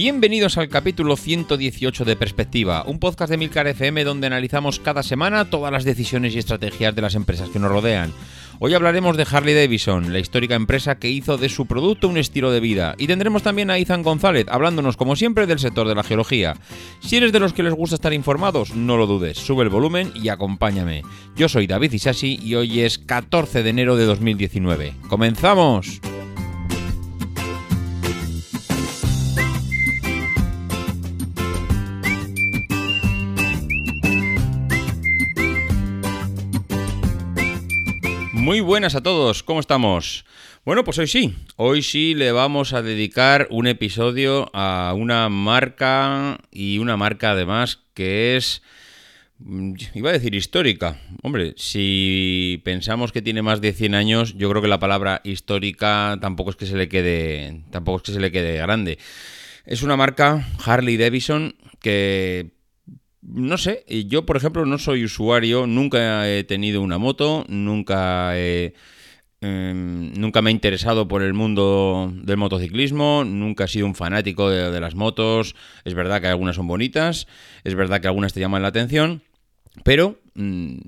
Bienvenidos al capítulo 118 de Perspectiva, un podcast de Milcar FM donde analizamos cada semana todas las decisiones y estrategias de las empresas que nos rodean. Hoy hablaremos de Harley Davidson, la histórica empresa que hizo de su producto un estilo de vida, y tendremos también a Ethan González hablándonos como siempre del sector de la geología. Si eres de los que les gusta estar informados, no lo dudes, sube el volumen y acompáñame. Yo soy David Isasi y hoy es 14 de enero de 2019. ¡Comenzamos! Muy buenas a todos, ¿cómo estamos? Bueno, pues hoy sí, hoy sí le vamos a dedicar un episodio a una marca y una marca además que es, mm, iba a decir histórica. Hombre, si pensamos que tiene más de 100 años, yo creo que la palabra histórica tampoco es que se le quede, tampoco es que se le quede grande. Es una marca Harley Davidson que no sé, yo por ejemplo no soy usuario, nunca he tenido una moto, nunca em, nunca me he interesado por el mundo del motociclismo, nunca he sido un fanático de, las motos. Es verdad que algunas son bonitas, es verdad que algunas te llaman la atención, pero mm,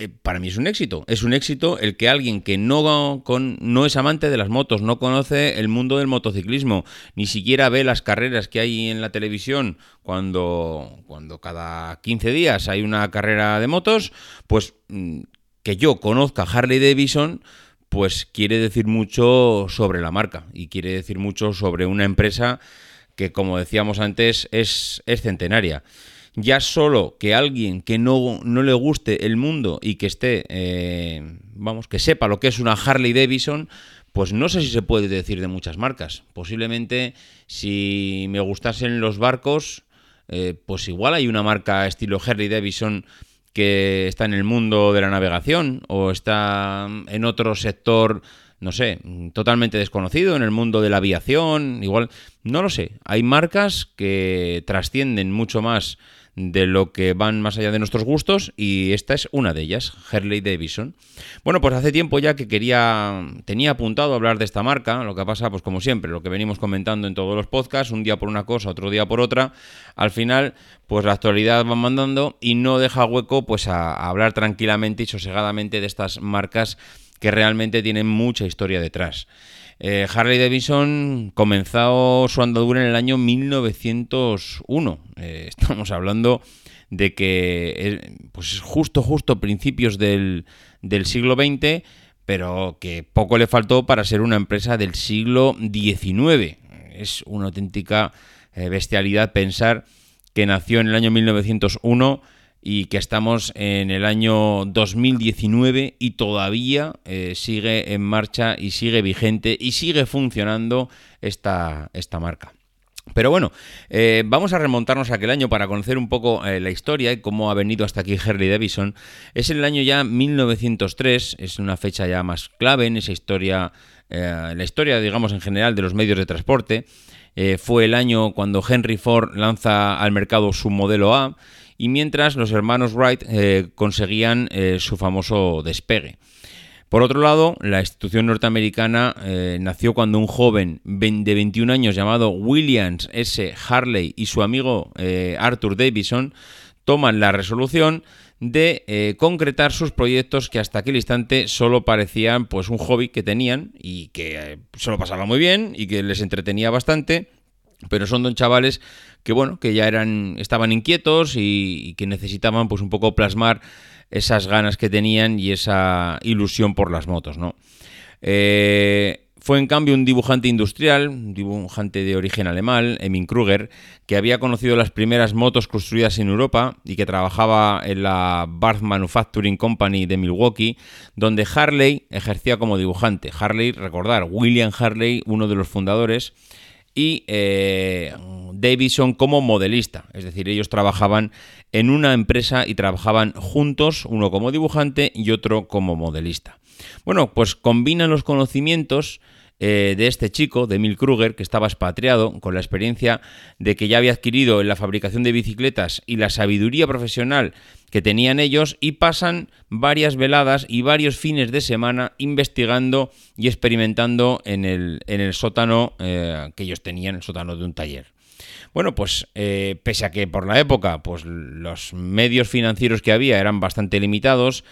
eh, para mí es un éxito. Es un éxito el que alguien que no, con, no es amante de las motos, no conoce el mundo del motociclismo, ni siquiera ve las carreras que hay en la televisión cuando, cuando cada 15 días hay una carrera de motos, pues mm, que yo conozca Harley Davidson, pues quiere decir mucho sobre la marca y quiere decir mucho sobre una empresa que, como decíamos antes, es, es centenaria ya solo que alguien que no, no le guste el mundo y que esté, eh, vamos, que sepa lo que es una Harley Davidson, pues no sé si se puede decir de muchas marcas. Posiblemente si me gustasen los barcos, eh, pues igual hay una marca estilo Harley Davidson que está en el mundo de la navegación o está en otro sector, no sé, totalmente desconocido, en el mundo de la aviación, igual, no lo sé. Hay marcas que trascienden mucho más de lo que van más allá de nuestros gustos y esta es una de ellas, Harley Davidson. Bueno, pues hace tiempo ya que quería, tenía apuntado a hablar de esta marca, lo que pasa, pues como siempre, lo que venimos comentando en todos los podcasts, un día por una cosa, otro día por otra, al final, pues la actualidad va mandando y no deja hueco pues a, a hablar tranquilamente y sosegadamente de estas marcas que realmente tienen mucha historia detrás. Eh, Harley Davidson comenzó su andadura en el año 1901. Eh, estamos hablando de que pues justo, justo principios del, siglo XX, pero que poco le faltó para ser una empresa del siglo XIX. Es una auténtica eh, bestialidad pensar que nació en el año 1901 y que estamos en el año 2019 y todavía eh, sigue en marcha y sigue vigente y sigue funcionando esta, esta marca. Pero bueno, eh, vamos a remontarnos a aquel año para conocer un poco eh, la historia y cómo ha venido hasta aquí Harley Davidson. Es el año ya 1903, es una fecha ya más clave en esa historia, la historia, digamos, en general de los medios de transporte. fue el año cuando Henry Ford lanza al mercado su modelo A y mientras los hermanos Wright eh, conseguían eh, su famoso despegue. Por otro lado, la institución norteamericana eh, nació cuando un joven de 21 años llamado Williams S. Harley y su amigo eh, Arthur Davison toman la resolución de eh, concretar sus proyectos que hasta aquel instante solo parecían pues un hobby que tenían y que se lo pasaban muy bien y que les entretenía bastante, pero son don chavales que bueno, que ya eran estaban inquietos y, que necesitaban pues un poco plasmar esas ganas que tenían y esa ilusión por las motos, ¿no? Eh, fue en cambio un dibujante industrial, un dibujante de origen alemán, Emin Kruger, que había conocido las primeras motos construidas en Europa y que trabajaba en la Barth Manufacturing Company de Milwaukee, donde Harley ejercía como dibujante. Harley, recordar, William Harley, uno de los fundadores, y eh, Davidson como modelista. Es decir, ellos trabajaban en una empresa y trabajaban juntos, uno como dibujante y otro como modelista. Bueno, pues combinan los conocimientos eh, de este chico, de Emil Kruger, que estaba expatriado, con la experiencia de que ya había adquirido en la fabricación de bicicletas y la sabiduría profesional que tenían ellos, y pasan varias veladas y varios fines de semana investigando y experimentando en el, en el sótano eh, que ellos tenían, el sótano de un taller. Bueno, pues eh, pese a que por la época pues, los medios financieros que había eran bastante limitados,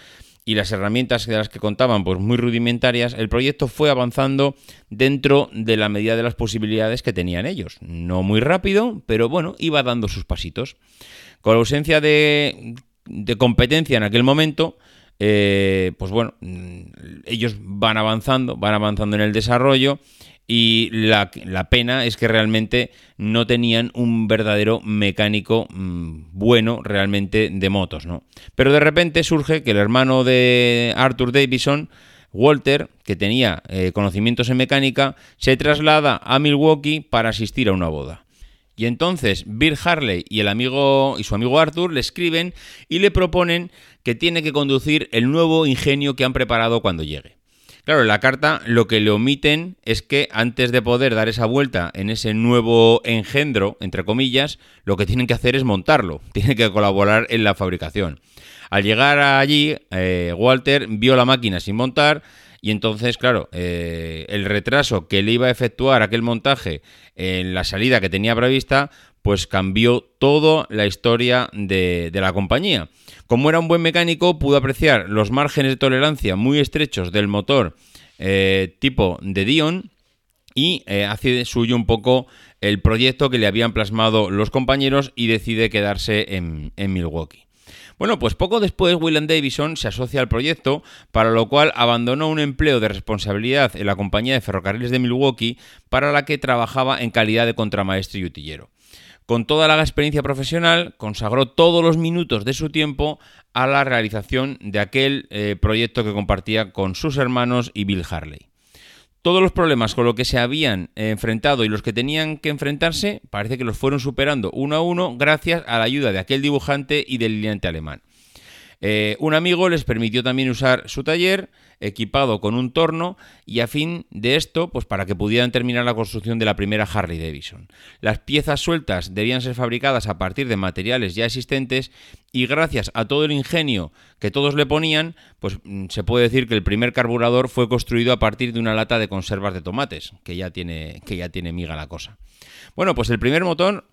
y las herramientas de las que contaban pues muy rudimentarias, el proyecto fue avanzando dentro de la medida de las posibilidades que tenían ellos. No muy rápido, pero bueno, iba dando sus pasitos. Con la ausencia de, competencia en aquel momento, eh, pues bueno, mm, ellos van avanzando, van avanzando en el desarrollo y la, pena es que realmente no tenían un verdadero mecánico mm, bueno realmente de motos, ¿no? Pero de repente surge que el hermano de Arthur Davison, Walter, que tenía eh, conocimientos en mecánica, se traslada a Milwaukee para asistir a una boda. Y entonces Bill Harley y el amigo y su amigo Arthur le escriben y le proponen que tiene que conducir el nuevo ingenio que han preparado cuando llegue. Claro, la carta lo que le omiten es que antes de poder dar esa vuelta en ese nuevo engendro, entre comillas, lo que tienen que hacer es montarlo, tienen que colaborar en la fabricación. Al llegar allí, eh, Walter vio la máquina sin montar y entonces, claro, eh, el retraso que le iba a efectuar aquel montaje en la salida que tenía prevista, pues cambió toda la historia de, la compañía. Como era un buen mecánico, pudo apreciar los márgenes de tolerancia muy estrechos del motor eh, tipo de Dion y eh, hace suyo un poco el proyecto que le habían plasmado los compañeros y decide quedarse en, en Milwaukee. Bueno, pues poco después William Davison se asocia al proyecto, para lo cual abandonó un empleo de responsabilidad en la compañía de ferrocarriles de Milwaukee, para la que trabajaba en calidad de contramaestre y utillero. Con toda la experiencia profesional, consagró todos los minutos de su tiempo a la realización de aquel eh, proyecto que compartía con sus hermanos y Bill Harley. Todos los problemas con los que se habían enfrentado y los que tenían que enfrentarse parece que los fueron superando uno a uno gracias a la ayuda de aquel dibujante y del lineante alemán. Eh, un amigo les permitió también usar su taller equipado con un torno y a fin de esto, pues para que pudieran terminar la construcción de la primera Harley Davidson. Las piezas sueltas debían ser fabricadas a partir de materiales ya existentes y gracias a todo el ingenio que todos le ponían, pues mm, se puede decir que el primer carburador fue construido a partir de una lata de conservas de tomates, que ya tiene, que ya tiene miga la cosa. Bueno, pues el primer motor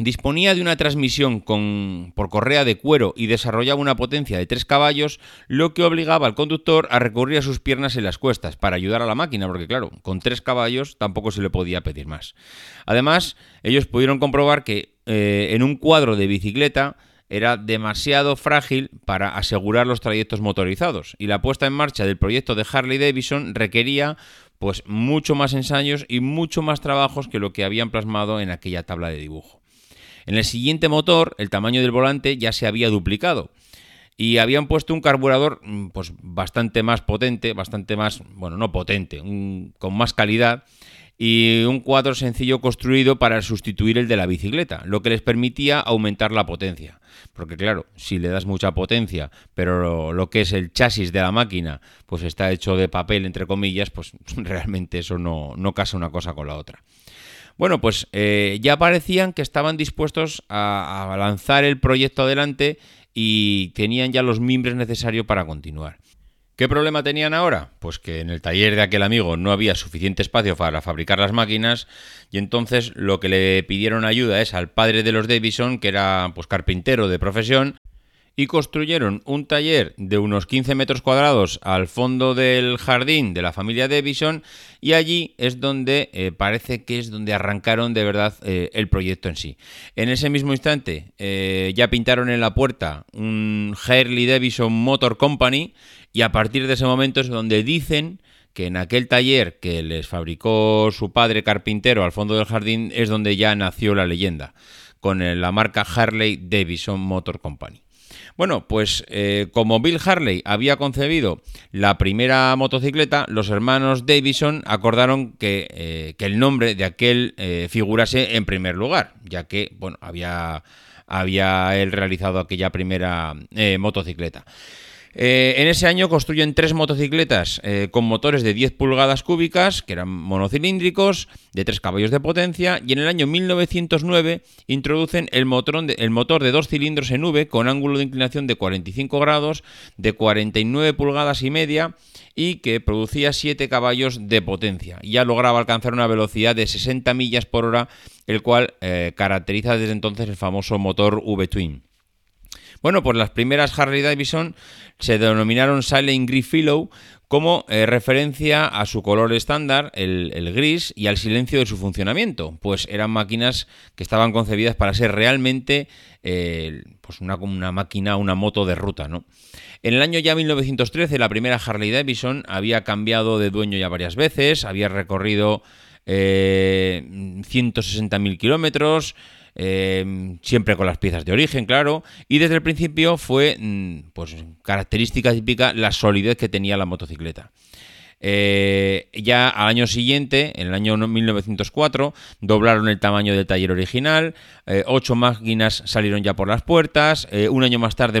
Disponía de una transmisión con, por correa de cuero y desarrollaba una potencia de 3 caballos, lo que obligaba al conductor a recurrir a sus piernas en las cuestas para ayudar a la máquina, porque claro, con 3 caballos tampoco se le podía pedir más. Además, ellos pudieron comprobar que eh, en un cuadro de bicicleta era demasiado frágil para asegurar los trayectos motorizados y la puesta en marcha del proyecto de Harley Davidson requería pues mucho más ensayos y mucho más trabajos que lo que habían plasmado en aquella tabla de dibujo. En el siguiente motor, el tamaño del volante ya se había duplicado. Y habían puesto un carburador mm, pues, bastante más potente, bastante más, bueno, no potente, con más calidad y un cuadro sencillo construido para sustituir el de la bicicleta, lo que les permitía aumentar la potencia. Porque claro, si le das mucha potencia, pero lo, que es el chasis de la máquina, pues está hecho de papel, entre comillas, pues realmente eso no, no casa una cosa con la otra. Bueno, pues eh, ya parecían que estaban dispuestos a, lanzar el proyecto adelante y tenían ya los mimbres necesarios para continuar. ¿Qué problema tenían ahora? Pues que en el taller de aquel amigo no había suficiente espacio para fabricar las máquinas y entonces lo que le pidieron ayuda es al padre de los Davison, que era pues carpintero de profesión, y construyeron un taller de unos 15 metros cuadrados al fondo del jardín de la familia Davison y allí es donde eh, parece que es donde arrancaron de verdad eh, el proyecto en sí. En ese mismo instante eh, ya pintaron en la puerta un Harley Davidson Motor Company y a partir de ese momento es donde dicen que en aquel taller que les fabricó su padre carpintero al fondo del jardín es donde ya nació la leyenda, con la marca Harley Davidson Motor Company. Bueno, pues eh, como Bill Harley había concebido la primera motocicleta, los hermanos Davison acordaron que, eh, el nombre de aquel eh, figurase en primer lugar, ya que, bueno, había, había él realizado aquella primera motocicleta. Eh, en ese año construyen tres motocicletas eh, con motores de 10 pulgadas cúbicas, que eran monocilíndricos, de 3 caballos de potencia, y en el año 1909 introducen el, el motor de dos cilindros en V con ángulo de inclinación de 45 grados, de 49 pulgadas y media, y que producía 7 caballos de potencia. Ya lograba alcanzar una velocidad de 60 millas por hora, el cual eh, caracteriza desde entonces el famoso motor V-Twin. Bueno, pues las primeras Harley Davidson se denominaron Silent Philo como eh, referencia a su color estándar, el, gris, y al silencio de su funcionamiento, pues eran máquinas que estaban concebidas para ser realmente eh, pues una, una, máquina, una moto de ruta. ¿no? En el año ya 1913 la primera Harley Davidson había cambiado de dueño ya varias veces, había recorrido eh, 160.000 kilómetros, Em, siempre con las piezas de origen, claro, y desde el principio fue, mm, pues, característica típica la solidez que tenía la motocicleta. Eh, ya al año siguiente, en el año 1904, doblaron el tamaño del taller original, eh, ocho máquinas salieron ya por las puertas, eh, un año más tarde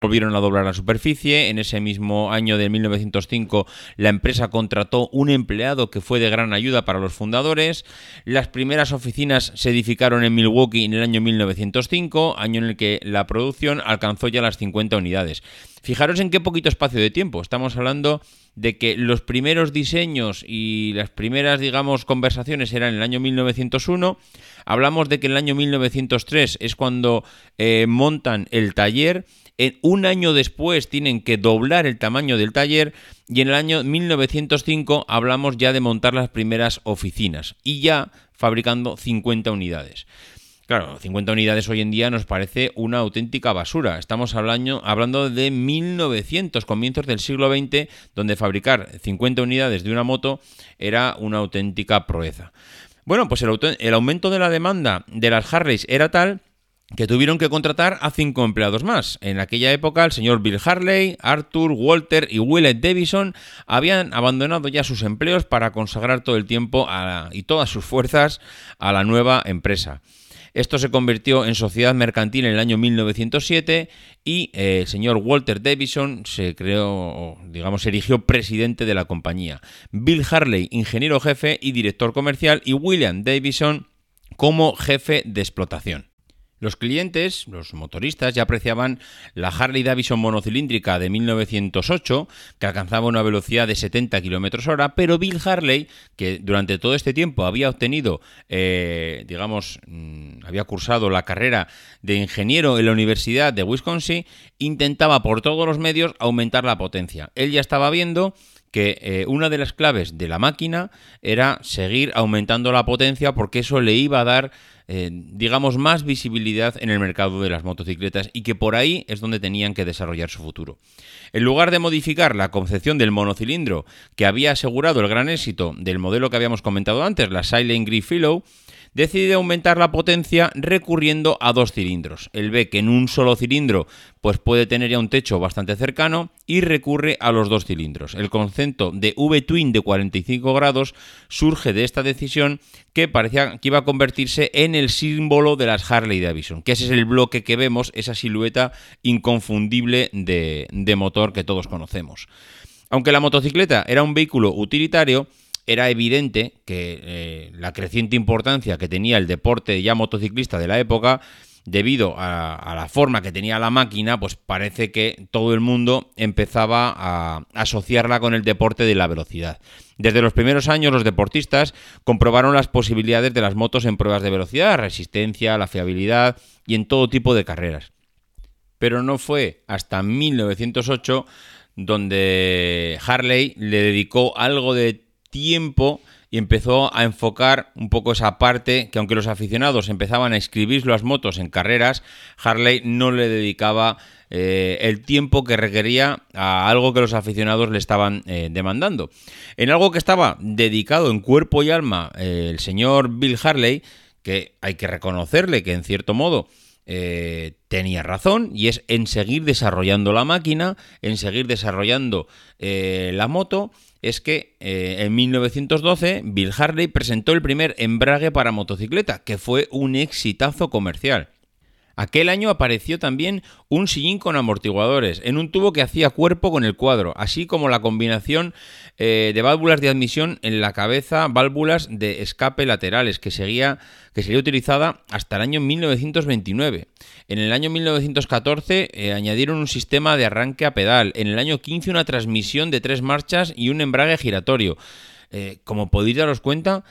Volvieron a doblar la superficie. En ese mismo año de 1905 la empresa contrató un empleado que fue de gran ayuda para los fundadores. Las primeras oficinas se edificaron en Milwaukee en el año 1905, año en el que la producción alcanzó ya las 50 unidades. Fijaros en qué poquito espacio de tiempo. Estamos hablando de que los primeros diseños y las primeras, digamos, conversaciones eran en el año 1901. Hablamos de que en el año 1903 es cuando eh, montan el taller en un año después tienen que doblar el tamaño del taller y en el año 1905 hablamos ya de montar las primeras oficinas y ya fabricando 50 unidades. Claro, 50 unidades hoy en día nos parece una auténtica basura. Estamos hablando, de 1900, comienzos del siglo XX, donde fabricar 50 unidades de una moto era una auténtica proeza. Bueno, pues el, el aumento de la demanda de las Harleys era tal que tuvieron que contratar a cinco empleados más. En aquella época, el señor Bill Harley, Arthur, Walter y Willett Davison habían abandonado ya sus empleos para consagrar todo el tiempo y todas sus fuerzas a la nueva empresa. Esto se convirtió en sociedad mercantil en el año 1907 y eh, el señor Walter Davison se creó, digamos, se erigió presidente de la compañía. Bill Harley, ingeniero jefe y director comercial, y William Davison como jefe de explotación. Los clientes, los motoristas, ya apreciaban la Harley Davidson monocilíndrica de 1908, que alcanzaba una velocidad de 70 km hora, pero Bill Harley, que durante todo este tiempo había obtenido, eh, digamos, mm, había cursado la carrera de ingeniero en la Universidad de Wisconsin, intentaba por todos los medios aumentar la potencia. Él ya estaba viendo que eh, una de las claves de la máquina era seguir aumentando la potencia porque eso le iba a dar eh, digamos, más visibilidad en el mercado de las motocicletas y que por ahí es donde tenían que desarrollar su futuro. En lugar de modificar la concepción del monocilindro que había asegurado el gran éxito del modelo que habíamos comentado antes, la Silent Green Philo, decide aumentar la potencia recurriendo a dos cilindros. Él ve que en un solo cilindro pues puede tener ya un techo bastante cercano y recurre a los dos cilindros. El concepto de V-twin de 45 grados surge de esta decisión que parecía que iba a convertirse en el símbolo de las Harley Davidson, que ese es el bloque que vemos, esa silueta inconfundible de, de motor que todos conocemos. Aunque la motocicleta era un vehículo utilitario, era evidente que eh, la creciente importancia que tenía el deporte ya motociclista de la época, debido a, la forma que tenía la máquina, pues parece que todo el mundo empezaba a asociarla con el deporte de la velocidad. Desde los primeros años los deportistas comprobaron las posibilidades de las motos en pruebas de velocidad, resistencia, la fiabilidad y en todo tipo de carreras. Pero no fue hasta 1908 donde Harley le dedicó algo de tiempo y empezó a enfocar un poco esa parte que aunque los aficionados empezaban a escribir las motos en carreras, Harley no le dedicaba eh, el tiempo que requería a algo que los aficionados le estaban eh, demandando. En algo que estaba dedicado en cuerpo y alma eh, el señor Bill Harley, que hay que reconocerle que en cierto modo tenía razón y es en seguir desarrollando la máquina, en seguir desarrollando la moto es que eh, en 1912 Bill Harley presentó el primer embrague para motocicleta, que fue un exitazo comercial. Aquel año apareció también un sillín con amortiguadores, en un tubo que hacía cuerpo con el cuadro, así como la combinación eh, de válvulas de admisión en la cabeza, válvulas de escape laterales, que, seguía, que sería utilizada hasta el año 1929. En el año 1914 eh, añadieron un sistema de arranque a pedal, en el año 15 una transmisión de tres marchas y un embrague giratorio. Eh, como podéis daros cuenta,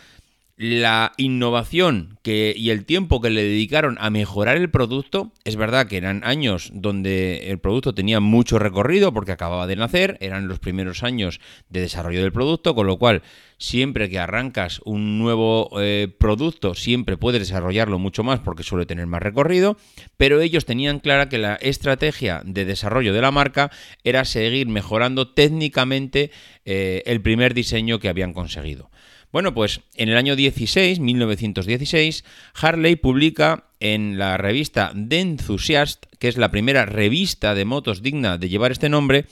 la innovación y el tiempo que le dedicaron a mejorar el producto, es verdad que eran años donde el producto tenía mucho recorrido porque acababa de nacer, eran los primeros años de desarrollo del producto, con lo cual siempre que arrancas un nuevo eh, producto, siempre puedes desarrollarlo mucho más porque suele tener más recorrido, pero ellos tenían clara que la estrategia de desarrollo de la marca era seguir mejorando técnicamente eh, el primer diseño que habían conseguido. Bueno, pues en el año 16, 1916, Harley publica en la revista The Enthusiast, que es la primera revista de motos digna de llevar este nombre,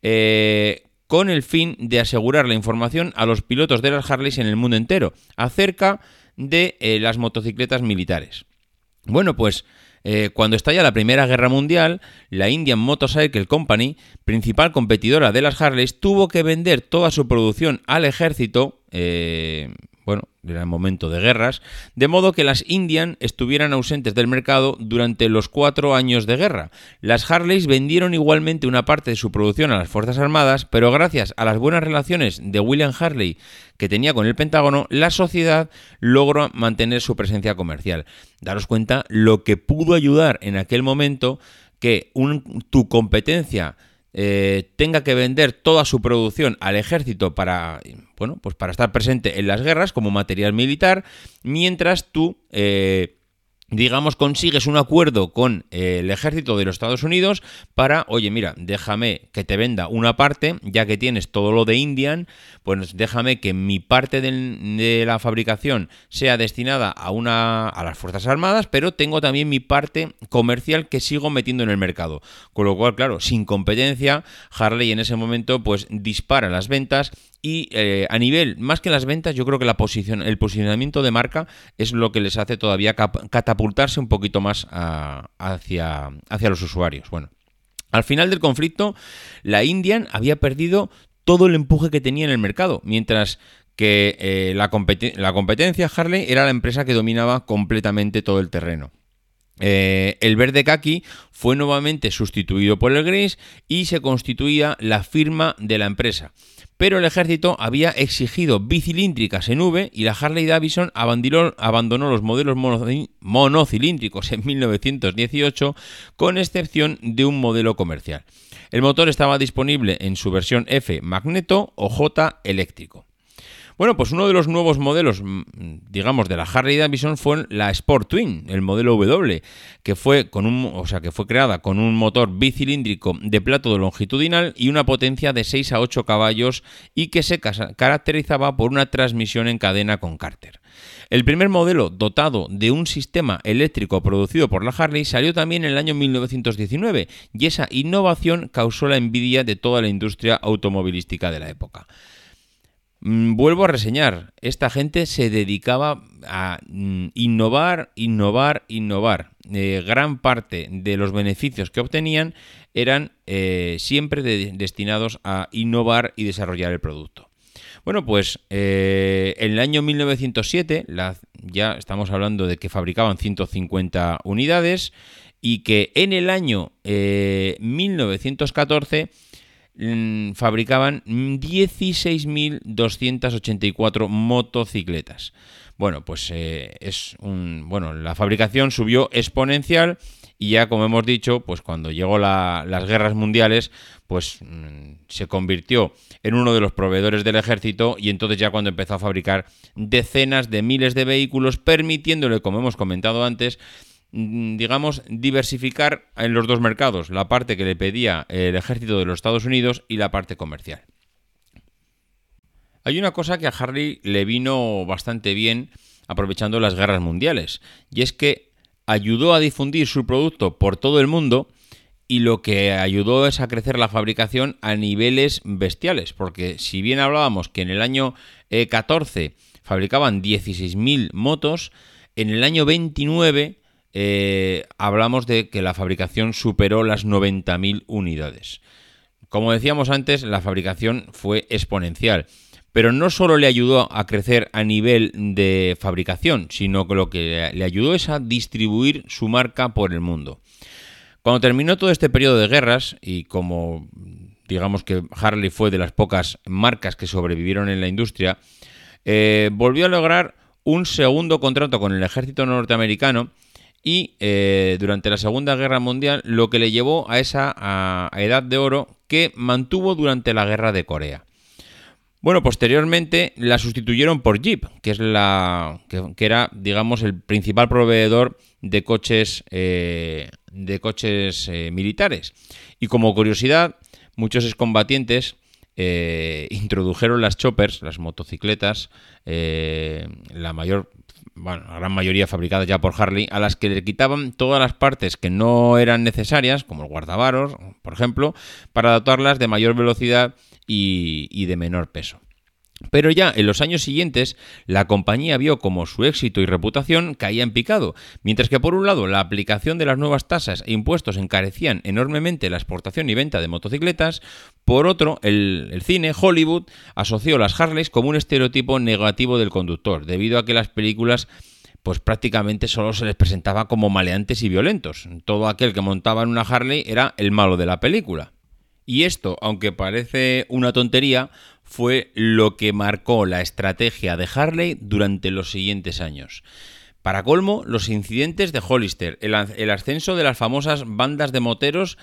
eh, con el fin de asegurar la información a los pilotos de las Harleys en el mundo entero acerca de eh, las motocicletas militares. Bueno, pues eh, cuando estalla la Primera Guerra Mundial, la Indian Motorcycle Company, principal competidora de las Harleys, tuvo que vender toda su producción al ejército, eh, bueno, era el momento de guerras, de modo que las Indian estuvieran ausentes del mercado durante los cuatro años de guerra. Las Harleys vendieron igualmente una parte de su producción a las Fuerzas Armadas, pero gracias a las buenas relaciones de William Harley que tenía con el Pentágono, la sociedad logró mantener su presencia comercial. Daros cuenta lo que pudo ayudar en aquel momento que tu competencia eh, tenga que vender toda su producción al ejército para, bueno, pues para estar presente en las guerras como material militar, mientras tú eh, digamos, consigues un acuerdo con eh, el ejército de los Estados Unidos para, oye, mira, déjame que te venda una parte, ya que tienes todo lo de Indian, pues déjame que mi parte de la fabricación sea destinada a, una, a las Fuerzas Armadas, pero tengo también mi parte comercial que sigo metiendo en el mercado. Con lo cual, claro, sin competencia, Harley en ese momento pues dispara las ventas y eh, a nivel, más que las ventas, yo creo que la posición, el posicionamiento de marca es lo que les hace todavía catapultarse un poquito más hacia, los usuarios. Bueno, al final del conflicto, la Indian había perdido todo el empuje que tenía en el mercado, mientras que eh, la, la competencia Harley era la empresa que dominaba completamente todo el terreno. Eh, el verde kaki fue nuevamente sustituido por el gris y se constituía la firma de la empresa. Pero el ejército había exigido bicilíndricas en V y la Harley Davidson abandonó, los modelos monocilíndricos en 1918 con excepción de un modelo comercial. El motor estaba disponible en su versión F magneto o J eléctrico. Bueno, pues uno de los nuevos modelos, mm, digamos, de la Harley Davidson fue la Sport Twin, el modelo W, que fue con un, o sea, que fue creada con un motor bicilíndrico de plato longitudinal y una potencia de 6 a 8 caballos y que se caracterizaba por una transmisión en cadena con cárter. El primer modelo dotado de un sistema eléctrico producido por la Harley salió también en el año 1919 y esa innovación causó la envidia de toda la industria automovilística de la época. Mm, vuelvo a reseñar, esta gente se dedicaba a mm, innovar, innovar, innovar. Eh, gran parte de los beneficios que obtenían eran eh, siempre destinados a innovar y desarrollar el producto. Bueno, pues eh, en el año 1907, ya estamos hablando de que fabricaban 150 unidades y que en el año 1914 Mm, fabricaban 16.284 motocicletas. Bueno, pues eh, es un. Bueno, la fabricación subió exponencial y ya, como hemos dicho, pues cuando llegó las guerras mundiales, pues mm, se convirtió en uno de los proveedores del ejército y entonces ya cuando empezó a fabricar decenas de miles de vehículos, permitiéndole, como hemos comentado antes, Mm, digamos, diversificar en los dos mercados, la parte que le pedía el ejército de los Estados Unidos y la parte comercial. Hay una cosa que a Harley le vino bastante bien aprovechando las guerras mundiales, y es que ayudó a difundir su producto por todo el mundo y lo que ayudó es a crecer la fabricación a niveles bestiales, porque si bien hablábamos que en el año 14 eh, fabricaban 16.000 motos, en el año 29 eh, hablamos de que la fabricación superó las 90.000 unidades. Como decíamos antes, la fabricación fue exponencial, pero no solo le ayudó a crecer a nivel de fabricación, sino que lo que le ayudó es a distribuir su marca por el mundo. Cuando terminó todo este periodo de guerras, y como digamos que Harley fue de las pocas marcas que sobrevivieron en la industria, eh, volvió a lograr un segundo contrato con el ejército norteamericano y eh, durante la Segunda Guerra Mundial lo que le llevó a esa edad de oro que mantuvo durante la Guerra de Corea. Bueno, posteriormente la sustituyeron por Jeep, que es la que, era, digamos, el principal proveedor de coches eh, de coches eh, militares. Y como curiosidad, muchos excombatientes introdujeron las choppers, las motocicletas, la mayor bueno, la gran mayoría fabricadas ya por Harley, a las que le quitaban todas las partes que no eran necesarias, como el guardavaros, por ejemplo, para dotarlas de mayor velocidad y, de menor peso. Pero ya en los años siguientes, la compañía vio como su éxito y reputación caía en picado, mientras que por un lado la aplicación de las nuevas tasas e impuestos encarecían enormemente la exportación y venta de motocicletas, por otro, el, cine, Hollywood, asoció las Harleys como un estereotipo negativo del conductor, debido a que las películas pues prácticamente solo se les presentaba como maleantes y violentos. Todo aquel que montaba en una Harley era el malo de la película. Y esto, aunque parece una tontería, fue lo que marcó la estrategia de Harley durante los siguientes años. Para colmo, los incidentes de Hollister, el, ascenso de las famosas bandas de moteros,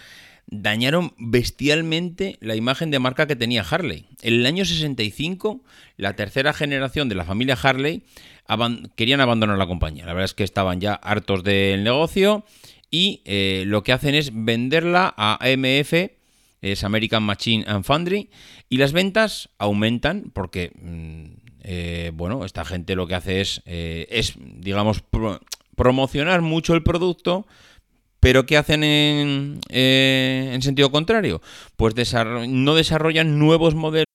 dañaron bestialmente la imagen de marca que tenía Harley. En el año 65, la tercera generación de la familia Harley querían abandonar la compañía. La verdad es que estaban ya hartos del negocio y eh, lo que hacen es venderla a AMF es American Machine and Foundry, y las ventas aumentan porque, mm, eh, bueno, esta gente lo que hace es, eh, es digamos, promocionar mucho el producto, pero ¿qué hacen en, eh, en sentido contrario? Pues no desarrollan nuevos modelos.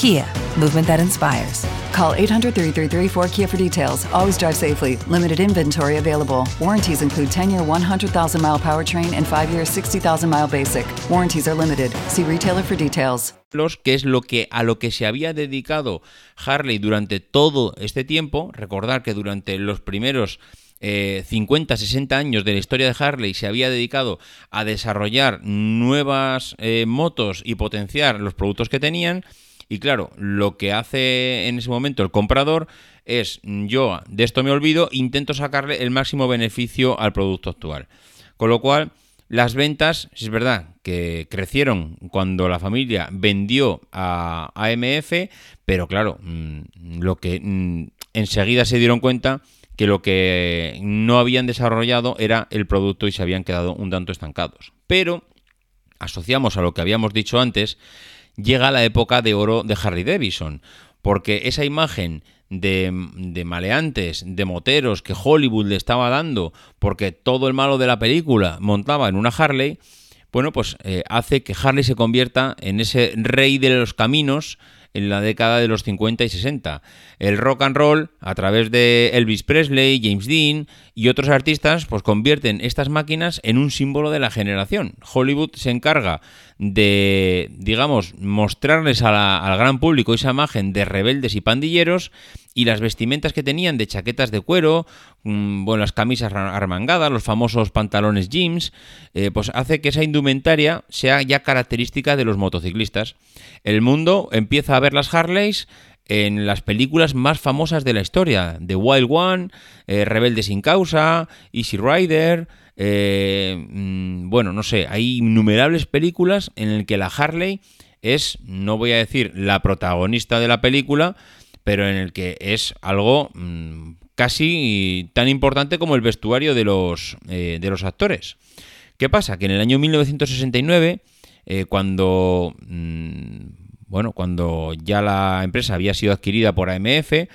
Kia, movement that inspires. Call 800 333 4KIA for details. Always drive safely. Limited inventory available. Warranties include 10 year 100,000 mile powertrain and 5 year 60,000 mile basic. Warranties are limited. See retailer for details. que es lo que a lo que se había dedicado Harley durante todo este tiempo. Recordar que durante los primeros eh, 50, 60 años de la historia de Harley se había dedicado a desarrollar nuevas eh, motos y potenciar los productos que tenían. Y claro, lo que hace en ese momento el comprador es, yo de esto me olvido, intento sacarle el máximo beneficio al producto actual. Con lo cual, las ventas, es verdad que crecieron cuando la familia vendió a AMF, pero claro, mm, lo que mm, enseguida se dieron cuenta que lo que no habían desarrollado era el producto y se habían quedado un tanto estancados. Pero asociamos a lo que habíamos dicho antes llega la época de oro de Harley Davidson, porque esa imagen de, maleantes, de moteros que Hollywood le estaba dando, porque todo el malo de la película montaba en una Harley, bueno, pues eh, hace que Harley se convierta en ese rey de los caminos en la década de los 50 y 60. El rock and roll, a través de Elvis Presley, James Dean y otros artistas, pues convierten estas máquinas en un símbolo de la generación. Hollywood se encarga de, digamos, mostrarles al gran público esa imagen de rebeldes y pandilleros y las vestimentas que tenían de chaquetas de cuero, mm, bueno, las camisas armangadas, los famosos pantalones jeans, eh, pues hace que esa indumentaria sea ya característica de los motociclistas. El mundo empieza a ver las Harleys en las películas más famosas de la historia, The Wild One, eh, Rebelde sin causa, Easy Rider, eh, mm, bueno, no sé, hay innumerables películas en las que la Harley es, no voy a decir la protagonista de la película, pero en el que es algo mm, casi tan importante como el vestuario de los, eh, de los actores. ¿Qué pasa? Que en el año 1969, eh, cuando, mm, bueno, cuando ya la empresa había sido adquirida por AMF,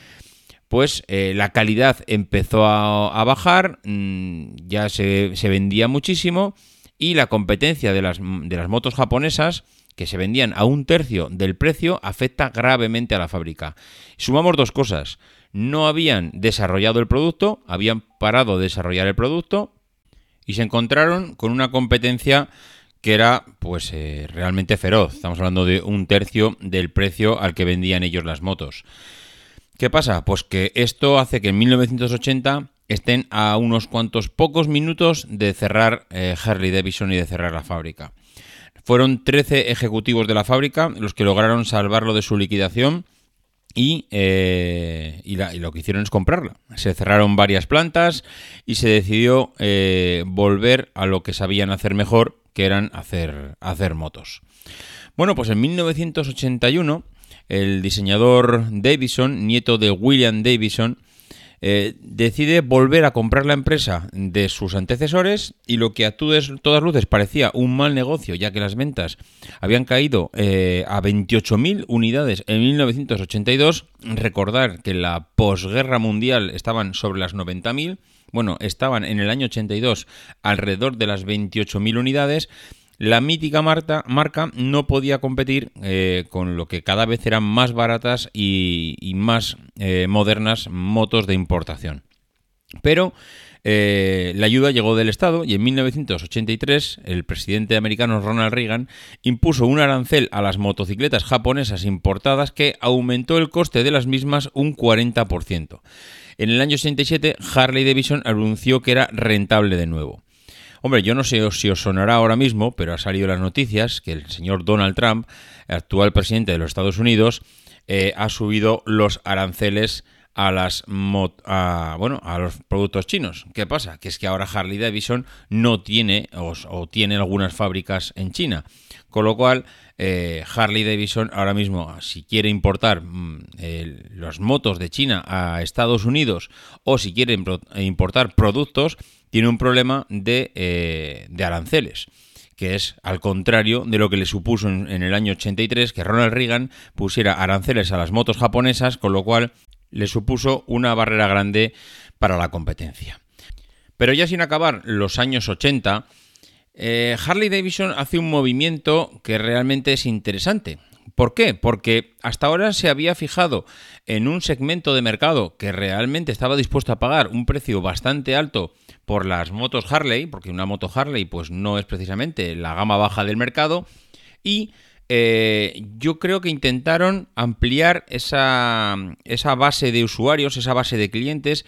pues eh, la calidad empezó a, bajar, mm, ya se, se, vendía muchísimo y la competencia de las, de las motos japonesas que se vendían a un tercio del precio afecta gravemente a la fábrica. Sumamos dos cosas. No habían desarrollado el producto, habían parado de desarrollar el producto y se encontraron con una competencia que era pues eh, realmente feroz. Estamos hablando de un tercio del precio al que vendían ellos las motos. ¿Qué pasa? Pues que esto hace que en 1980 estén a unos cuantos pocos minutos de cerrar eh, Harley Davidson y de cerrar la fábrica. Fueron 13 ejecutivos de la fábrica los que lograron salvarlo de su liquidación y, eh, lo que hicieron es comprarla. Se cerraron varias plantas y se decidió eh, volver a lo que sabían hacer mejor, que eran hacer, hacer motos. Bueno, pues en 1981 el diseñador Davison, nieto de William Davison, eh, decide volver a comprar la empresa de sus antecesores y lo que a todas luces parecía un mal negocio, ya que las ventas habían caído eh, a 28.000 unidades en 1982. Recordar que la posguerra mundial estaban sobre las 90.000. Bueno, estaban en el año 82 alrededor de las 28.000 unidades la mítica marca, no podía competir eh, con lo que cada vez eran más baratas y, más eh, modernas motos de importación. Pero eh, la ayuda llegó del Estado y en 1983 el presidente americano Ronald Reagan impuso un arancel a las motocicletas japonesas importadas que aumentó el coste de las mismas un 40%. En el año 87 Harley Davidson anunció que era rentable de nuevo. Hombre, yo no sé si os sonará ahora mismo, pero ha salido las noticias que el señor Donald Trump, actual presidente de los Estados Unidos, eh, ha subido los aranceles a las los productos chinos. ¿Qué pasa? Que es que ahora Harley Davidson no tiene o, tiene algunas fábricas en China, con lo cual eh, Harley Davidson ahora mismo si quiere importar mm, los motos de China a Estados Unidos o si quiere importar productos tiene un problema de, eh, de aranceles que es al contrario de lo que le supuso en, el año 83 que Ronald Reagan pusiera aranceles a las motos japonesas, con lo cual le supuso una barrera grande para la competencia. Pero ya sin acabar los años 80, eh, Harley Davidson hace un movimiento que realmente es interesante. ¿Por qué? Porque hasta ahora se había fijado en un segmento de mercado que realmente estaba dispuesto a pagar un precio bastante alto por las motos Harley, porque una moto Harley pues no es precisamente la gama baja del mercado, y eh, yo creo que intentaron ampliar esa, esa, base de usuarios, esa base de clientes,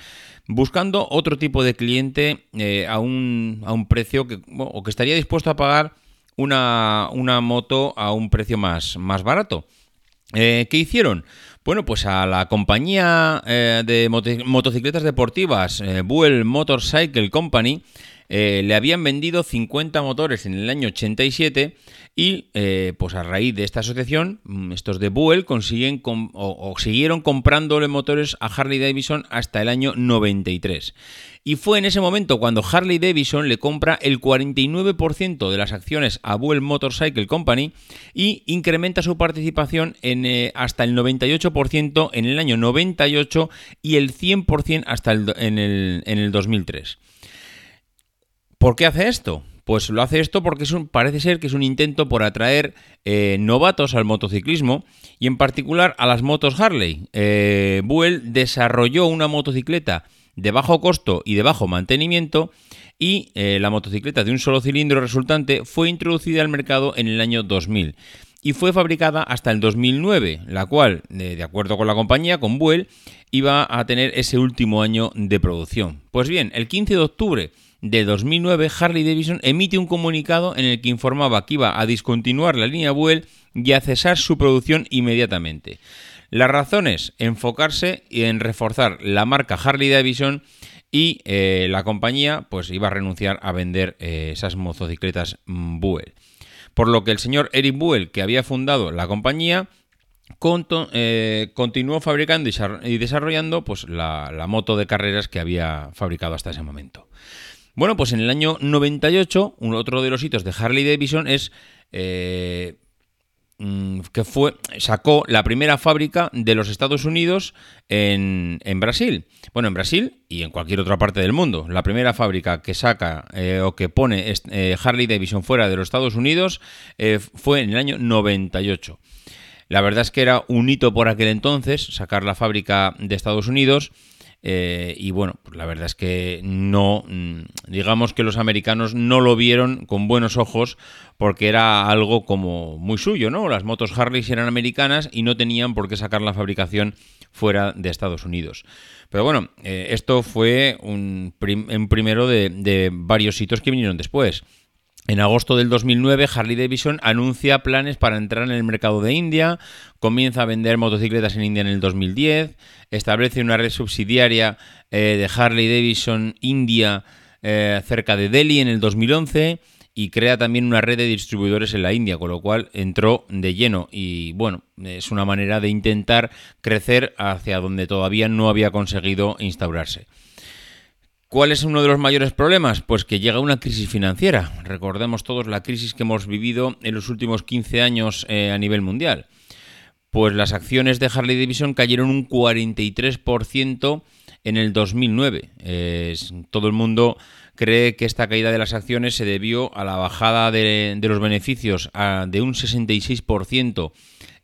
buscando otro tipo de cliente eh, a, un, a, un, precio que, o que estaría dispuesto a pagar una, una moto a un precio más, más barato. Eh, ¿Qué hicieron? Bueno, pues a la compañía de motocicletas deportivas Buell Motorcycle Company le habían vendido 50 motores en el año 87 y eh, pues a raíz de esta asociación, mm, estos de Buell consiguen o, siguieron comprándole motores a Harley Davidson hasta el año 93. Y fue en ese momento cuando Harley Davidson le compra el 49% de las acciones a Buell Motorcycle Company y incrementa su participación en, eh, hasta el 98% en el año 98 y el 100% hasta el, en, el, en el 2003. ¿Por qué hace esto? Pues lo hace esto porque parece ser que es un intento por atraer eh, novatos al motociclismo y en particular a las motos Harley. Eh, Buell desarrolló una motocicleta de bajo costo y de bajo mantenimiento y eh, la motocicleta de un solo cilindro resultante fue introducida al mercado en el año 2000 y fue fabricada hasta el 2009, la cual, de acuerdo con la compañía, con Buell, iba a tener ese último año de producción. Pues bien, el 15 de octubre de 2009, Harley Davidson emite un comunicado en el que informaba que iba a discontinuar la línea Buell y a cesar su producción inmediatamente. Las razones, enfocarse en reforzar la marca Harley Davidson y eh, la compañía pues iba a renunciar a vender eh, esas motocicletas Buell. Por lo que el señor Eric Buell, que había fundado la compañía, eh, continuó fabricando y desarrollando pues, la moto de carreras que había fabricado hasta ese momento. Bueno, pues en el año 98, un otro de los hitos de Harley Davidson es eh, mm, que fue sacó la primera fábrica de los Estados Unidos en, Brasil. Bueno, en Brasil y en cualquier otra parte del mundo. La primera fábrica que saca eh, o que pone Harley Davidson fuera de los Estados Unidos fue en el año 98. La verdad es que era un hito por aquel entonces sacar la fábrica de Estados Unidos. Eh, y bueno, pues la verdad es que no, mm, digamos que los americanos no lo vieron con buenos ojos porque era algo como muy suyo, ¿no? Las motos Harley eran americanas y no tenían por qué sacar la fabricación fuera de Estados Unidos. Pero bueno, eh, esto fue un, primero de, de varios hitos que vinieron después. En agosto del 2009, Harley Davidson anuncia planes para entrar en el mercado de India, comienza a vender motocicletas en India en el 2010, establece una red subsidiaria eh, de Harley Davidson India eh, cerca de Delhi en el 2011 y crea también una red de distribuidores en la India, con lo cual entró de lleno y bueno, es una manera de intentar crecer hacia donde todavía no había conseguido instaurarse. ¿Cuál es uno de los mayores problemas? Pues que llega una crisis financiera. Recordemos todos la crisis que hemos vivido en los últimos 15 años eh, a nivel mundial. Pues las acciones de Harley Davidson cayeron un 43% en el 2009. todo el mundo cree que esta caída de las acciones se debió a la bajada de, los beneficios de un 66%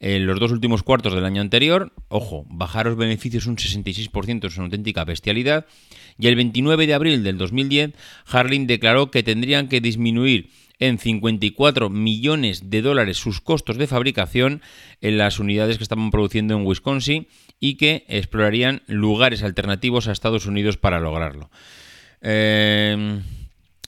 en los dos últimos cuartos del año anterior. Ojo, bajar los beneficios un 66% es una auténtica bestialidad y el 29 de abril del 2010 Harling declaró que tendrían que disminuir en 54 millones de dólares sus costos de fabricación en las unidades que estaban produciendo en Wisconsin y que explorarían lugares alternativos a Estados Unidos para lograrlo. Eh,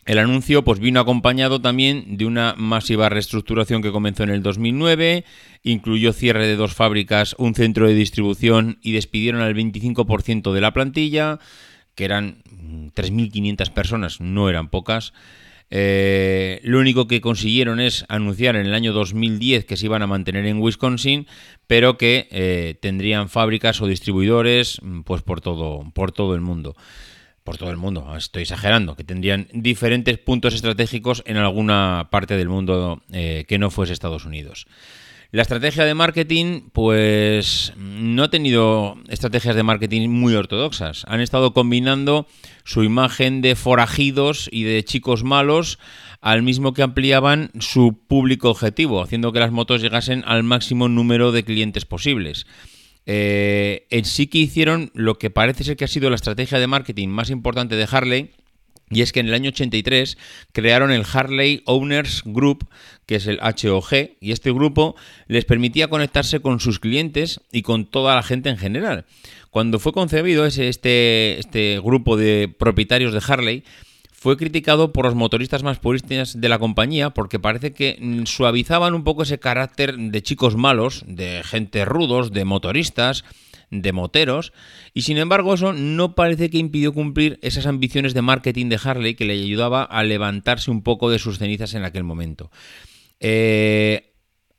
El anuncio pues, vino acompañado también de una masiva reestructuración que comenzó en el 2009, incluyó cierre de dos fábricas, un centro de distribución y despidieron al 25% de la plantilla, que eran 3.500 personas, no eran pocas. Eh, lo único que consiguieron es anunciar en el año 2010 que se iban a mantener en Wisconsin, pero que eh, tendrían fábricas o distribuidores pues por todo, por todo el mundo por todo el mundo, estoy exagerando, que tendrían diferentes puntos estratégicos en alguna parte del mundo eh, que no fuese Estados Unidos. La estrategia de marketing, pues no ha tenido estrategias de marketing muy ortodoxas. Han estado combinando su imagen de forajidos y de chicos malos al mismo que ampliaban su público objetivo, haciendo que las motos llegasen al máximo número de clientes posibles. Eh, en sí que hicieron lo que parece ser que ha sido la estrategia de marketing más importante de Harley, y es que en el año 83 crearon el Harley Owners Group, que es el HOG, y este grupo les permitía conectarse con sus clientes y con toda la gente en general. Cuando fue concebido ese, este, este grupo de propietarios de Harley, fue criticado por los motoristas más puristas de la compañía porque parece que mm, suavizaban un poco ese carácter de chicos malos, de gente rudos, de motoristas, de moteros, y sin embargo eso no parece que impidió cumplir esas ambiciones de marketing de Harley que le ayudaba a levantarse un poco de sus cenizas en aquel momento. Eh,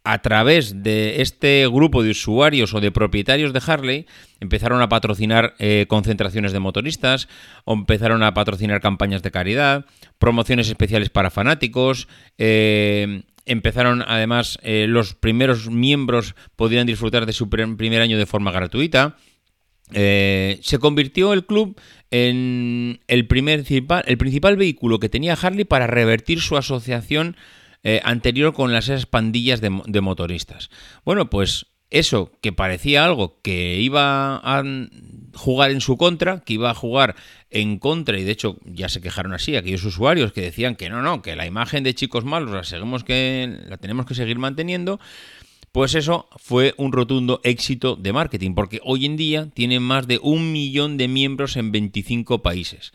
a través de este grupo de usuarios o de propietarios de Harley, empezaron a patrocinar eh, concentraciones de motoristas, empezaron a patrocinar campañas de caridad, promociones especiales para fanáticos, eh, empezaron además eh, los primeros miembros podían disfrutar de su primer año de forma gratuita. se convirtió el club en el principal vehículo que tenía Harley para revertir su asociación eh, anterior con las esas pandillas de, motoristas. Bueno, pues eso que parecía algo que iba a jugar en su contra, que iba a jugar en contra, y de hecho ya se quejaron así aquellos usuarios que decían que no, no, que la imagen de chicos malos la, seguimos que, la tenemos que seguir manteniendo, pues eso fue un rotundo éxito de marketing, porque hoy en día tiene más de un millón de miembros en 25 países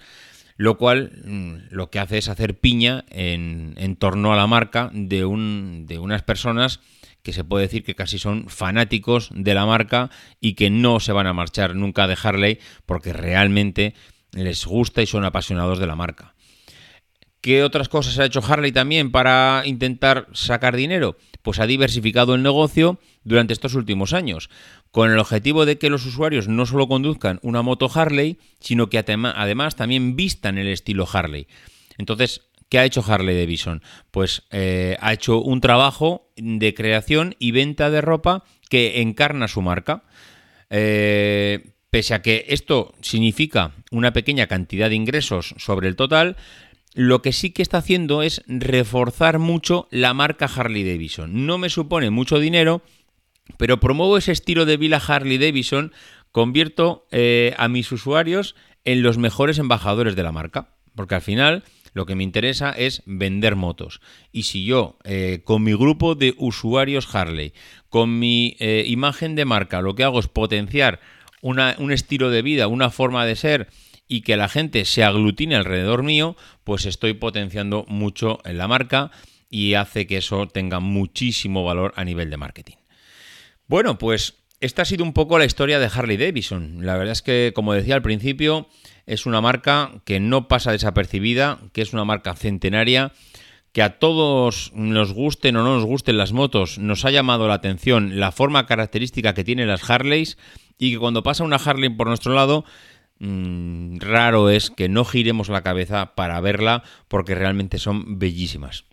lo cual mm, lo que hace es hacer piña en, torno a la marca de, un, de unas personas que se puede decir que casi son fanáticos de la marca y que no se van a marchar nunca de Harley porque realmente les gusta y son apasionados de la marca. ¿Qué otras cosas ha hecho Harley también para intentar sacar dinero? Pues ha diversificado el negocio durante estos últimos años, con el objetivo de que los usuarios no solo conduzcan una moto Harley, sino que además también vistan el estilo Harley. Entonces, ¿qué ha hecho Harley Davidson? Pues eh, ha hecho un trabajo de creación y venta de ropa que encarna su marca. Eh, pese a que esto significa una pequeña cantidad de ingresos sobre el total, lo que sí que está haciendo es reforzar mucho la marca Harley Davidson. No me supone mucho dinero, pero promuevo ese estilo de vida Harley Davidson, convierto eh, a mis usuarios en los mejores embajadores de la marca, porque al final lo que me interesa es vender motos. Y si yo, eh, con mi grupo de usuarios Harley, con mi eh, imagen de marca, lo que hago es potenciar un estilo de vida, una forma de ser y que la gente se aglutine alrededor mío, pues estoy potenciando mucho en la marca y hace que eso tenga muchísimo valor a nivel de marketing. Bueno, pues esta ha sido un poco la historia de Harley Davidson. La verdad es que, como decía al principio, es una marca que no pasa desapercibida, que es una marca centenaria, que a todos nos gusten o no nos gusten las motos, nos ha llamado la atención la forma característica que tienen las Harleys y que cuando pasa una Harley por nuestro lado, mmm, raro es que no giremos la cabeza para verla porque realmente son bellísimas.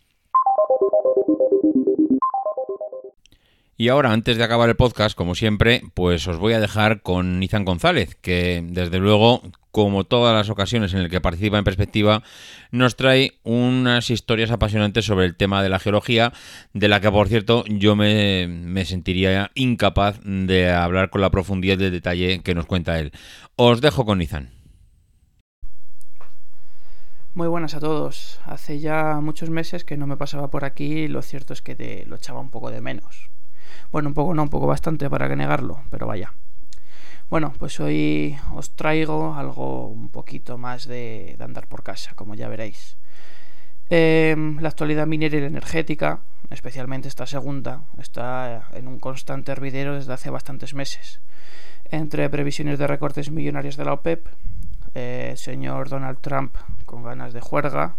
Y ahora, antes de acabar el podcast, como siempre, pues os voy a dejar con Nizan González, que desde luego, como todas las ocasiones en las que participa en perspectiva, nos trae unas historias apasionantes sobre el tema de la geología, de la que, por cierto, yo me, sentiría incapaz de hablar con la profundidad del detalle que nos cuenta él. Os dejo con Nizan. Muy buenas a todos. Hace ya muchos meses que no me pasaba por aquí y lo cierto es que te lo echaba un poco de menos. Bueno, un poco no, un poco bastante para que negarlo, pero vaya. Bueno, pues hoy os traigo algo un poquito más de, andar por casa, como ya veréis. Em, la actualidad minera y energética, especialmente esta segunda, está en un constante hervidero desde hace bastantes meses. Entre previsiones de recortes millonarios de la OPEP, el señor Donald Trump con ganas de juerga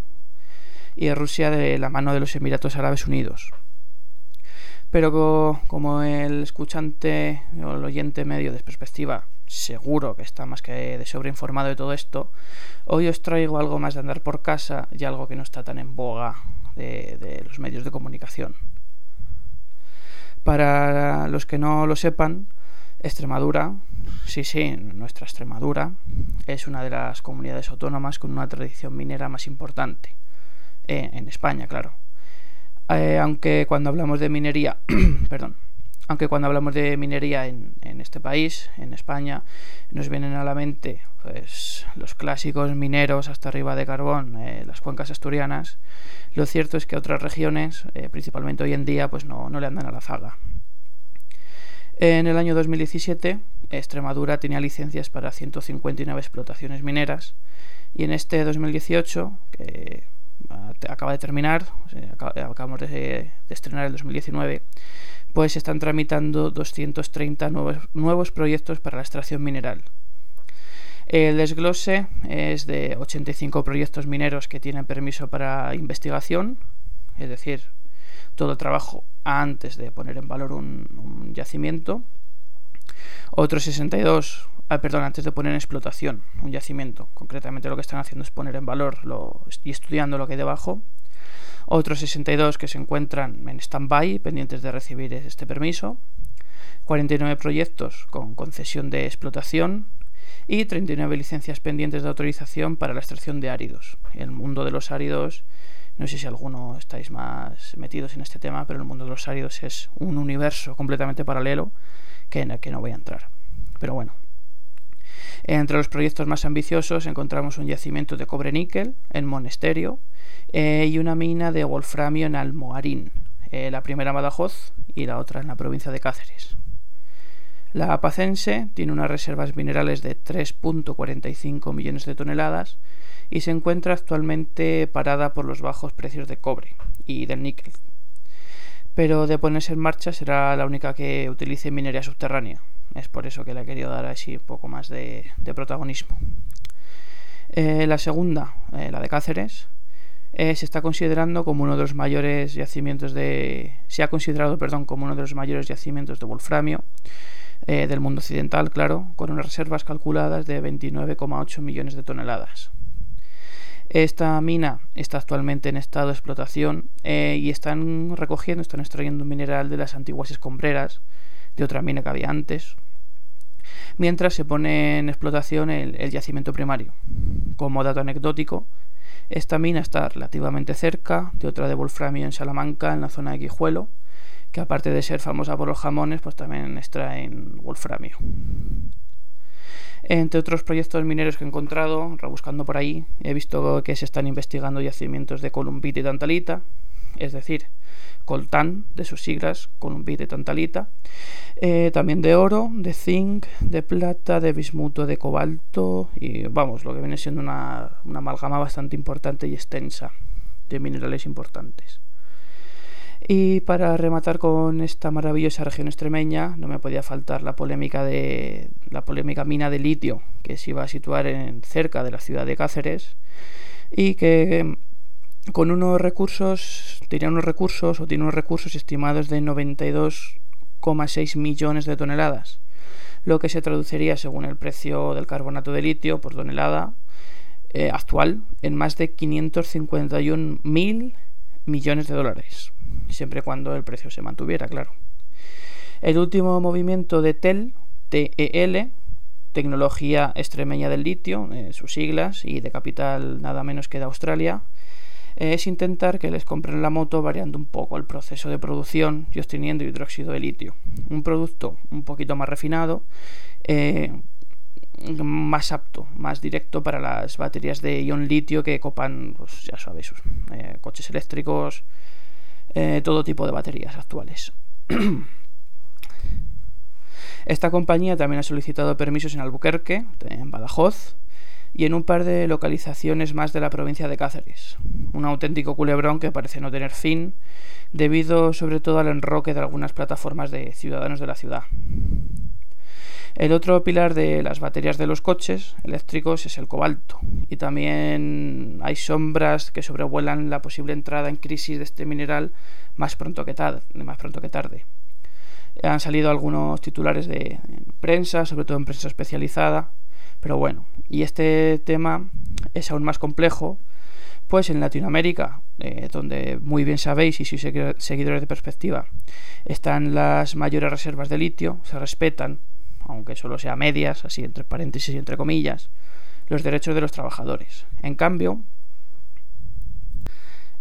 y Rusia de la mano de los Emiratos Árabes Unidos. Pero como el escuchante o el oyente medio de perspectiva seguro que está más que de sobreinformado de todo esto, hoy os traigo algo más de andar por casa y algo que no está tan en boga de, los medios de comunicación. Para los que no lo sepan, Extremadura, sí, sí, nuestra Extremadura, es una de las comunidades autónomas con una tradición minera más importante. Eh, en España, claro. Eh, aunque cuando hablamos de minería, perdón, aunque cuando hablamos de minería en, este país, en España, nos vienen a la mente pues, los clásicos mineros hasta arriba de carbón, eh, las cuencas asturianas, lo cierto es que otras regiones, principalmente hoy en día, pues no, no le andan a la zaga. En el año 2017, Extremadura tenía licencias para 159 explotaciones mineras y en este 2018, que acaba de terminar, acabamos de, estrenar el 2019, pues se están tramitando 230 nuevos, nuevos proyectos para la extracción mineral. El desglose es de 85 proyectos mineros que tienen permiso para investigación, es decir, todo el trabajo antes de poner en valor un, un yacimiento. Otros 62 ah, perdón, antes de poner en explotación un yacimiento. Concretamente lo que están haciendo es poner en valor lo, y estudiando lo que hay debajo. Otros 62 que se encuentran en stand-by, pendientes de recibir este permiso. 49 proyectos con concesión de explotación y 39 licencias pendientes de autorización para la extracción de áridos. El mundo de los áridos, no sé si alguno estáis más metidos en este tema, pero el mundo de los áridos es un universo completamente paralelo que en el que no voy a entrar. Pero bueno, entre los proyectos más ambiciosos encontramos un yacimiento de cobre-níquel en Monesterio eh, y una mina de wolframio en Almoharín, eh, la primera en Badajoz y la otra en la provincia de Cáceres. La Apacense tiene unas reservas minerales de 3.45 millones de toneladas y se encuentra actualmente parada por los bajos precios de cobre y del níquel. Pero de ponerse en marcha será la única que utilice minería subterránea, es por eso que le he querido dar así un poco más de, protagonismo. Eh, la segunda, eh, la de Cáceres, eh, se está considerando como uno de los mayores yacimientos de. Se ha considerado, perdón, como uno de los mayores yacimientos de wolframio del mundo occidental, claro, con unas reservas calculadas de 29,8 millones de toneladas. Esta mina está actualmente en estado de explotación y están recogiendo, están extrayendo un mineral de las antiguas escombreras de otra mina que había antes, mientras se pone en explotación el, yacimiento primario. Como dato anecdótico, esta mina está relativamente cerca de otra de Wolframio en Salamanca, en la zona de Guijuelo, que aparte de ser famosa por los jamones, pues también extraen Wolframio. Entre otros proyectos mineros que he encontrado, rebuscando por ahí, he visto que se están investigando yacimientos de columbita y tantalita, es decir, coltán, de sus siglas, columbita y tantalita, eh, también de oro, de zinc, de plata, de bismuto, de cobalto y vamos, lo que viene siendo una, amalgama bastante importante y extensa de minerales importantes. Y para rematar con esta maravillosa región extremeña, no me podía faltar la polémica de la polémica mina de litio que se iba a situar en, cerca de la ciudad de Cáceres y que con unos recursos, tenía unos recursos o tiene unos recursos estimados de 92 6 millones de toneladas, lo que se traduciría, según el precio del carbonato de litio por tonelada eh, actual, en más de 551 mil millones de dólares, siempre cuando el precio se mantuviera, claro. El último movimiento de TEL, TEL, Tecnología Extremeña del Litio, eh, sus siglas, y de capital nada menos que de Australia, es intentar que les compren la moto variando un poco el proceso de producción y obteniendo hidróxido de litio. Un producto un poquito más refinado, eh, más apto, más directo para las baterías de ion litio que copan, pues ya sabéis, eh, coches eléctricos, eh, todo tipo de baterías actuales. Esta compañía también ha solicitado permisos en Albuquerque, en Badajoz, y en un par de localizaciones más de la provincia de Cáceres. Un auténtico culebrón que parece no tener fin, debido sobre todo al enroque de algunas plataformas de ciudadanos de la ciudad. El otro pilar de las baterías de los coches eléctricos es el cobalto y también hay sombras que sobrevuelan la posible entrada en crisis de este mineral más pronto que, tarde, más pronto que tarde. Han salido algunos titulares de prensa, sobre todo en prensa especializada, pero bueno, y este tema es aún más complejo, pues en Latinoamérica, eh, donde muy bien sabéis y sois seguidores de perspectiva, están las mayores reservas de litio, se respetan aunque solo sea medias, así entre paréntesis y entre comillas, los derechos de los trabajadores. En cambio,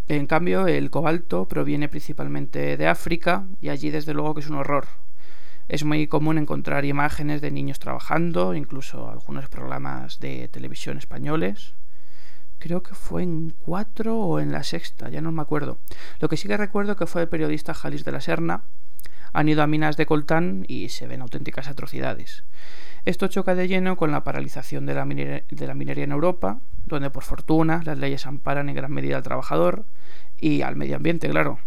en cambio, el cobalto proviene principalmente de África y allí desde luego que es un horror. Es muy común encontrar imágenes de niños trabajando, incluso algunos programas de televisión españoles. Creo que fue en cuatro o en la sexta, ya no me acuerdo. Lo que sí que recuerdo que fue el periodista Jalis de la Serna, han ido a minas de coltán y se ven auténticas atrocidades. Esto choca de lleno con la paralización de la, minería, en Europa, donde por fortuna las leyes amparan en gran medida al trabajador y al medio ambiente, claro.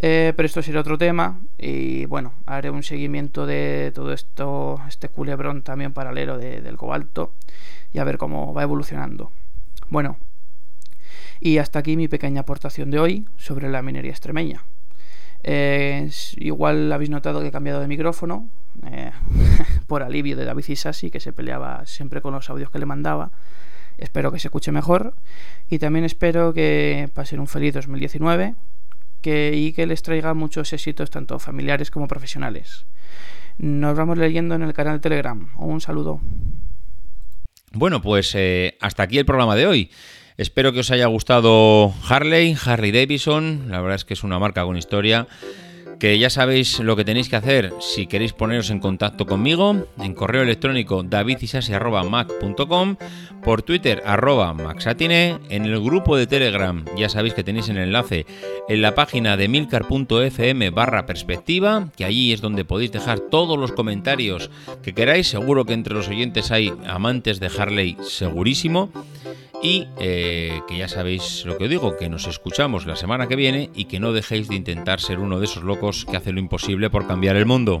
Eh, pero esto será otro tema y bueno, haré un seguimiento de todo esto, este culebrón también paralelo del cobalto y a ver cómo va evolucionando. Bueno, y hasta aquí mi pequeña aportación de hoy sobre la minería extremeña igual habéis notado que he cambiado de micrófono eh, por alivio de David Isasi, que se peleaba siempre con los audios que le mandaba. Espero que se escuche mejor y también espero que pasen un feliz 2019 que, y que les traiga muchos éxitos tanto familiares como profesionales. Nos vamos leyendo en el canal de Telegram. Un saludo. Bueno, pues eh, hasta aquí el programa de hoy. Espero que os haya gustado Harley, Harley Davidson. La verdad es que es una marca con historia. Que ya sabéis lo que tenéis que hacer si queréis poneros en contacto conmigo en correo electrónico davidisasi.mac.com, por Twitter arroba maxatine, en el grupo de Telegram ya sabéis que tenéis el enlace en la página de milcar.fm barra perspectiva, que allí es donde podéis dejar todos los comentarios que queráis, seguro que entre los oyentes hay amantes de Harley segurísimo. Y eh, que ya sabéis lo que os digo, que nos escuchamos la semana que viene y que no dejéis de intentar ser uno de esos locos que hace lo imposible por cambiar el mundo.